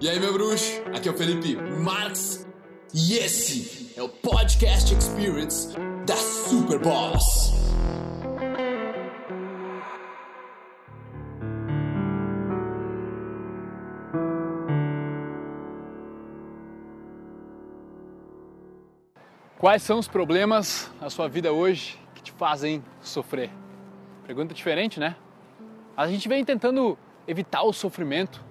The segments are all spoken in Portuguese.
E aí, meu bruxo? Aqui é o Felipe Marx e esse é o Podcast Experience da Super Boss. Quais são os problemas na sua vida hoje que te fazem sofrer? Pergunta diferente, né? A gente vem tentando evitar o sofrimento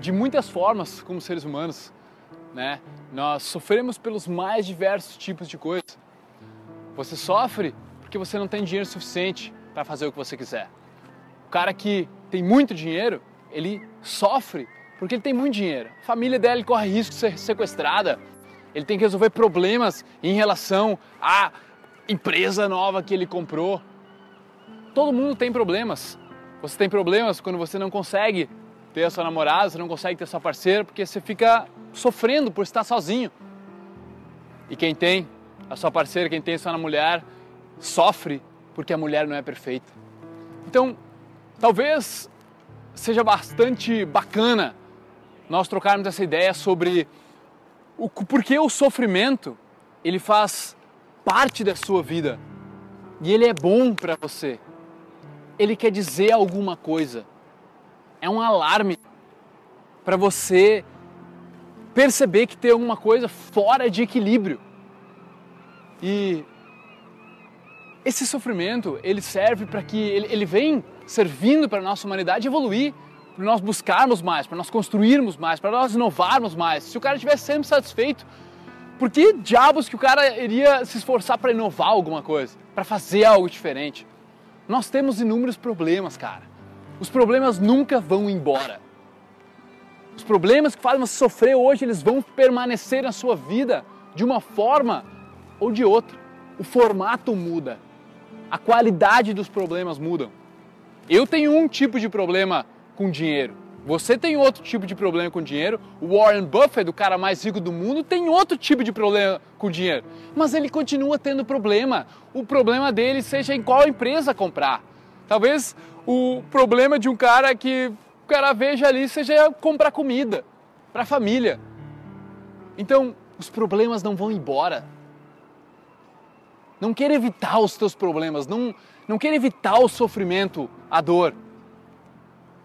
de muitas formas como seres humanos, né? Nós sofremos pelos mais diversos tipos de coisa. Você sofre porque você não tem dinheiro suficiente para fazer o que você quiser. O cara que tem muito dinheiro, ele sofre porque ele tem muito dinheiro. A família dele corre risco de ser sequestrada. Ele tem que resolver problemas em relação à empresa nova que ele comprou. Todo mundo tem problemas. Você tem problemas quando você não consegue ter a sua namorada, você não consegue ter sua parceira, porque você fica sofrendo por estar sozinho. E quem tem a sua parceira, quem tem a sua mulher, sofre porque a mulher não é perfeita. Então, talvez seja bastante bacana nós trocarmos essa ideia sobre o porquê o sofrimento ele faz parte da sua vida e ele é bom para você. Ele quer dizer alguma coisa é um alarme para você perceber que tem alguma coisa fora de equilíbrio. E esse sofrimento, ele serve para que ele, ele vem servindo para a nossa humanidade evoluir, para nós buscarmos mais, para nós construirmos mais, para nós inovarmos mais. Se o cara estivesse sempre satisfeito, por que diabos que o cara iria se esforçar para inovar alguma coisa, para fazer algo diferente? Nós temos inúmeros problemas, cara. Os problemas nunca vão embora. Os problemas que fazem você sofrer hoje, eles vão permanecer na sua vida de uma forma ou de outra. O formato muda. A qualidade dos problemas mudam. Eu tenho um tipo de problema com dinheiro. Você tem outro tipo de problema com dinheiro. O Warren Buffett, o cara mais rico do mundo, tem outro tipo de problema com dinheiro. Mas ele continua tendo problema. O problema dele seja em qual empresa comprar. Talvez o problema de um cara que o cara veja ali seja comprar comida para a família. Então, os problemas não vão embora. Não queira evitar os teus problemas, não, não queira evitar o sofrimento, a dor.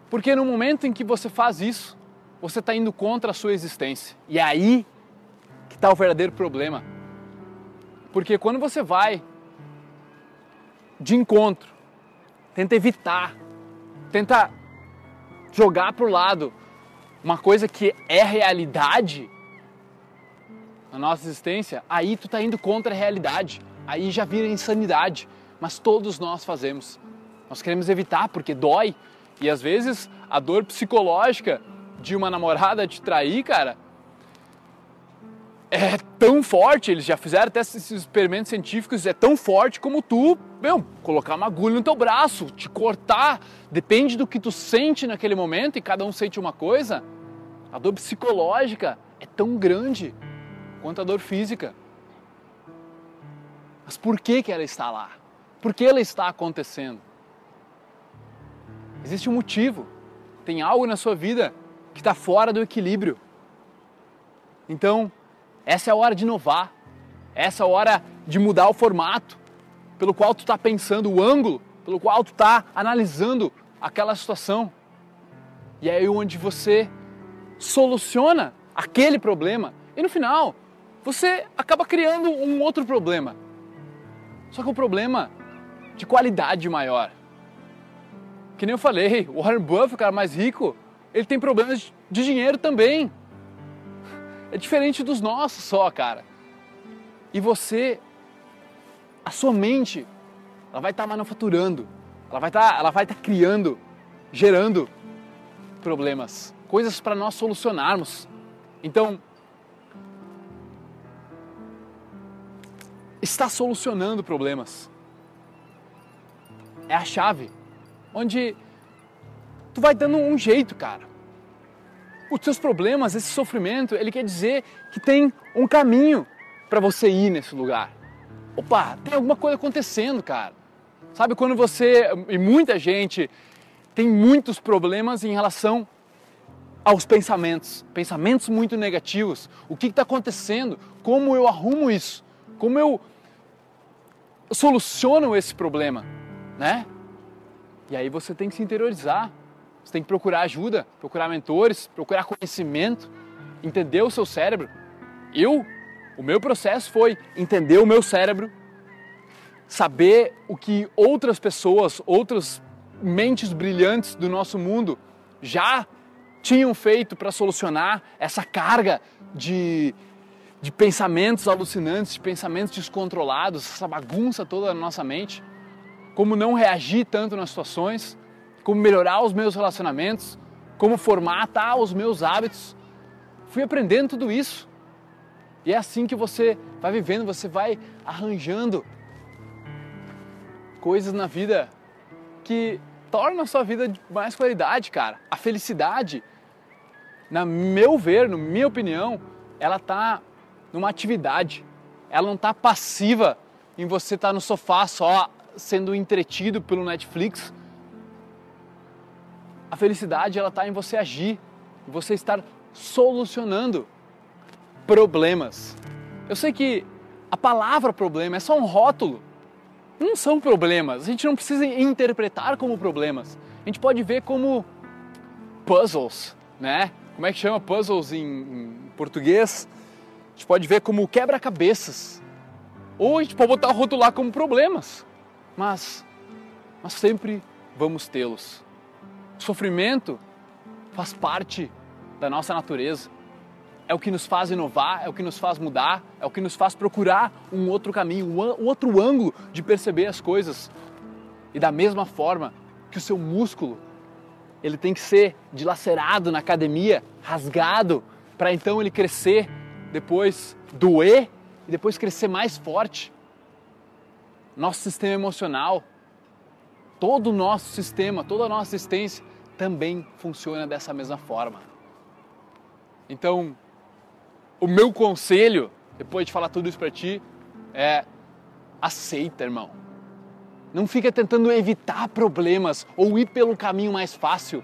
Porque no momento em que você faz isso, você está indo contra a sua existência. E é aí que está o verdadeiro problema. Porque quando você vai de encontro tenta evitar, tenta jogar para o lado uma coisa que é realidade na nossa existência, aí tu tá indo contra a realidade, aí já vira insanidade. Mas todos nós fazemos. Nós queremos evitar porque dói e às vezes a dor psicológica de uma namorada te trair, cara, é tão forte, eles já fizeram até esses experimentos científicos, é tão forte como tu, meu, colocar uma agulha no teu braço, te cortar, depende do que tu sente naquele momento e cada um sente uma coisa. A dor psicológica é tão grande quanto a dor física. Mas por que, que ela está lá? Por que ela está acontecendo? Existe um motivo. Tem algo na sua vida que está fora do equilíbrio. Então, essa é a hora de inovar. Essa é a hora de mudar o formato pelo qual tu está pensando, o ângulo pelo qual tu está analisando aquela situação. E é aí onde você soluciona aquele problema e no final você acaba criando um outro problema. Só que um problema de qualidade maior. Que nem eu falei, o Warren Buffett, o cara mais rico, ele tem problemas de dinheiro também é diferente dos nossos só, cara. E você, a sua mente, ela vai estar tá manufaturando, ela vai estar, tá, ela vai estar tá criando, gerando problemas, coisas para nós solucionarmos. Então, está solucionando problemas. É a chave. Onde tu vai dando um jeito, cara os seus problemas, esse sofrimento, ele quer dizer que tem um caminho para você ir nesse lugar. Opa, tem alguma coisa acontecendo, cara. Sabe quando você e muita gente tem muitos problemas em relação aos pensamentos, pensamentos muito negativos. O que está acontecendo? Como eu arrumo isso? Como eu soluciono esse problema, né? E aí você tem que se interiorizar, você tem que procurar ajuda, procurar mentores, procurar conhecimento, entender o seu cérebro. Eu, o meu processo foi entender o meu cérebro, saber o que outras pessoas, outras mentes brilhantes do nosso mundo já tinham feito para solucionar essa carga de, de pensamentos alucinantes, de pensamentos descontrolados, essa bagunça toda na nossa mente. Como não reagir tanto nas situações, como melhorar os meus relacionamentos, como formatar os meus hábitos. Fui aprendendo tudo isso. E é assim que você vai vivendo, você vai arranjando coisas na vida que tornam a sua vida de mais qualidade, cara. A felicidade, na meu ver, na minha opinião, ela tá numa atividade. Ela não tá passiva em você estar tá no sofá só sendo entretido pelo Netflix. A felicidade ela tá em você agir, em você estar solucionando problemas. Eu sei que a palavra problema é só um rótulo, não são problemas. A gente não precisa interpretar como problemas. A gente pode ver como puzzles, né? Como é que chama puzzles em, em português? A gente pode ver como quebra-cabeças. Ou a gente pode botar rotular como problemas. Mas nós sempre vamos tê-los. O sofrimento faz parte da nossa natureza é o que nos faz inovar, é o que nos faz mudar, é o que nos faz procurar um outro caminho, um outro ângulo de perceber as coisas. E da mesma forma que o seu músculo, ele tem que ser dilacerado na academia, rasgado, para então ele crescer, depois doer e depois crescer mais forte. Nosso sistema emocional, todo o nosso sistema, toda a nossa existência também funciona dessa mesma forma. Então, o meu conselho, depois de falar tudo isso para ti, é aceita, irmão. Não fica tentando evitar problemas ou ir pelo caminho mais fácil.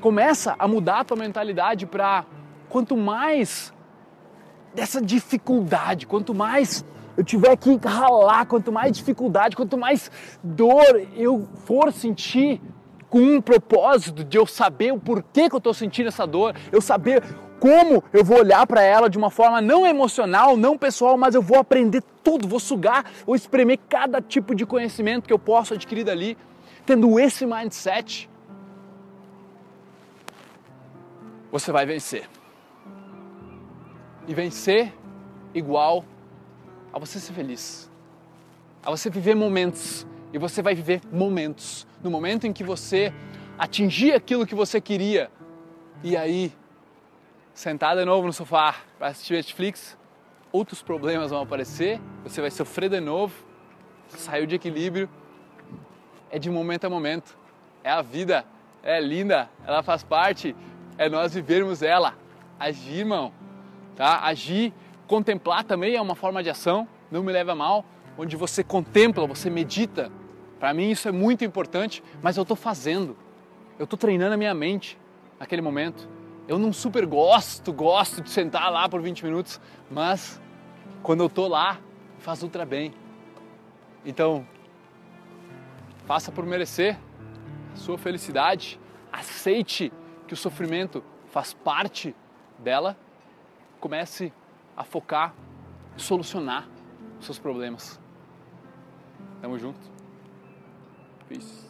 Começa a mudar a tua mentalidade para quanto mais dessa dificuldade, quanto mais eu tiver que ralar, quanto mais dificuldade, quanto mais dor eu for sentir com um propósito de eu saber o porquê que eu estou sentindo essa dor, eu saber como eu vou olhar para ela de uma forma não emocional, não pessoal, mas eu vou aprender tudo, vou sugar, vou espremer cada tipo de conhecimento que eu posso adquirir dali, tendo esse mindset, você vai vencer. E vencer igual a você ser feliz, a você viver momentos, e você vai viver momentos. No momento em que você atingir aquilo que você queria, e aí sentar de novo no sofá para assistir Netflix, outros problemas vão aparecer, você vai sofrer de novo, saiu de equilíbrio. É de momento a momento. É a vida, é linda, ela faz parte, é nós vivermos ela. Agir, irmão, tá? Agir, contemplar também é uma forma de ação, não me leva a mal, onde você contempla, você medita. Para mim isso é muito importante, mas eu estou fazendo. Eu estou treinando a minha mente naquele momento. Eu não super gosto, gosto de sentar lá por 20 minutos, mas quando eu tô lá, faz ultra bem. Então, faça por merecer a sua felicidade, aceite que o sofrimento faz parte dela, comece a focar, solucionar os seus problemas. Tamo junto. Peace.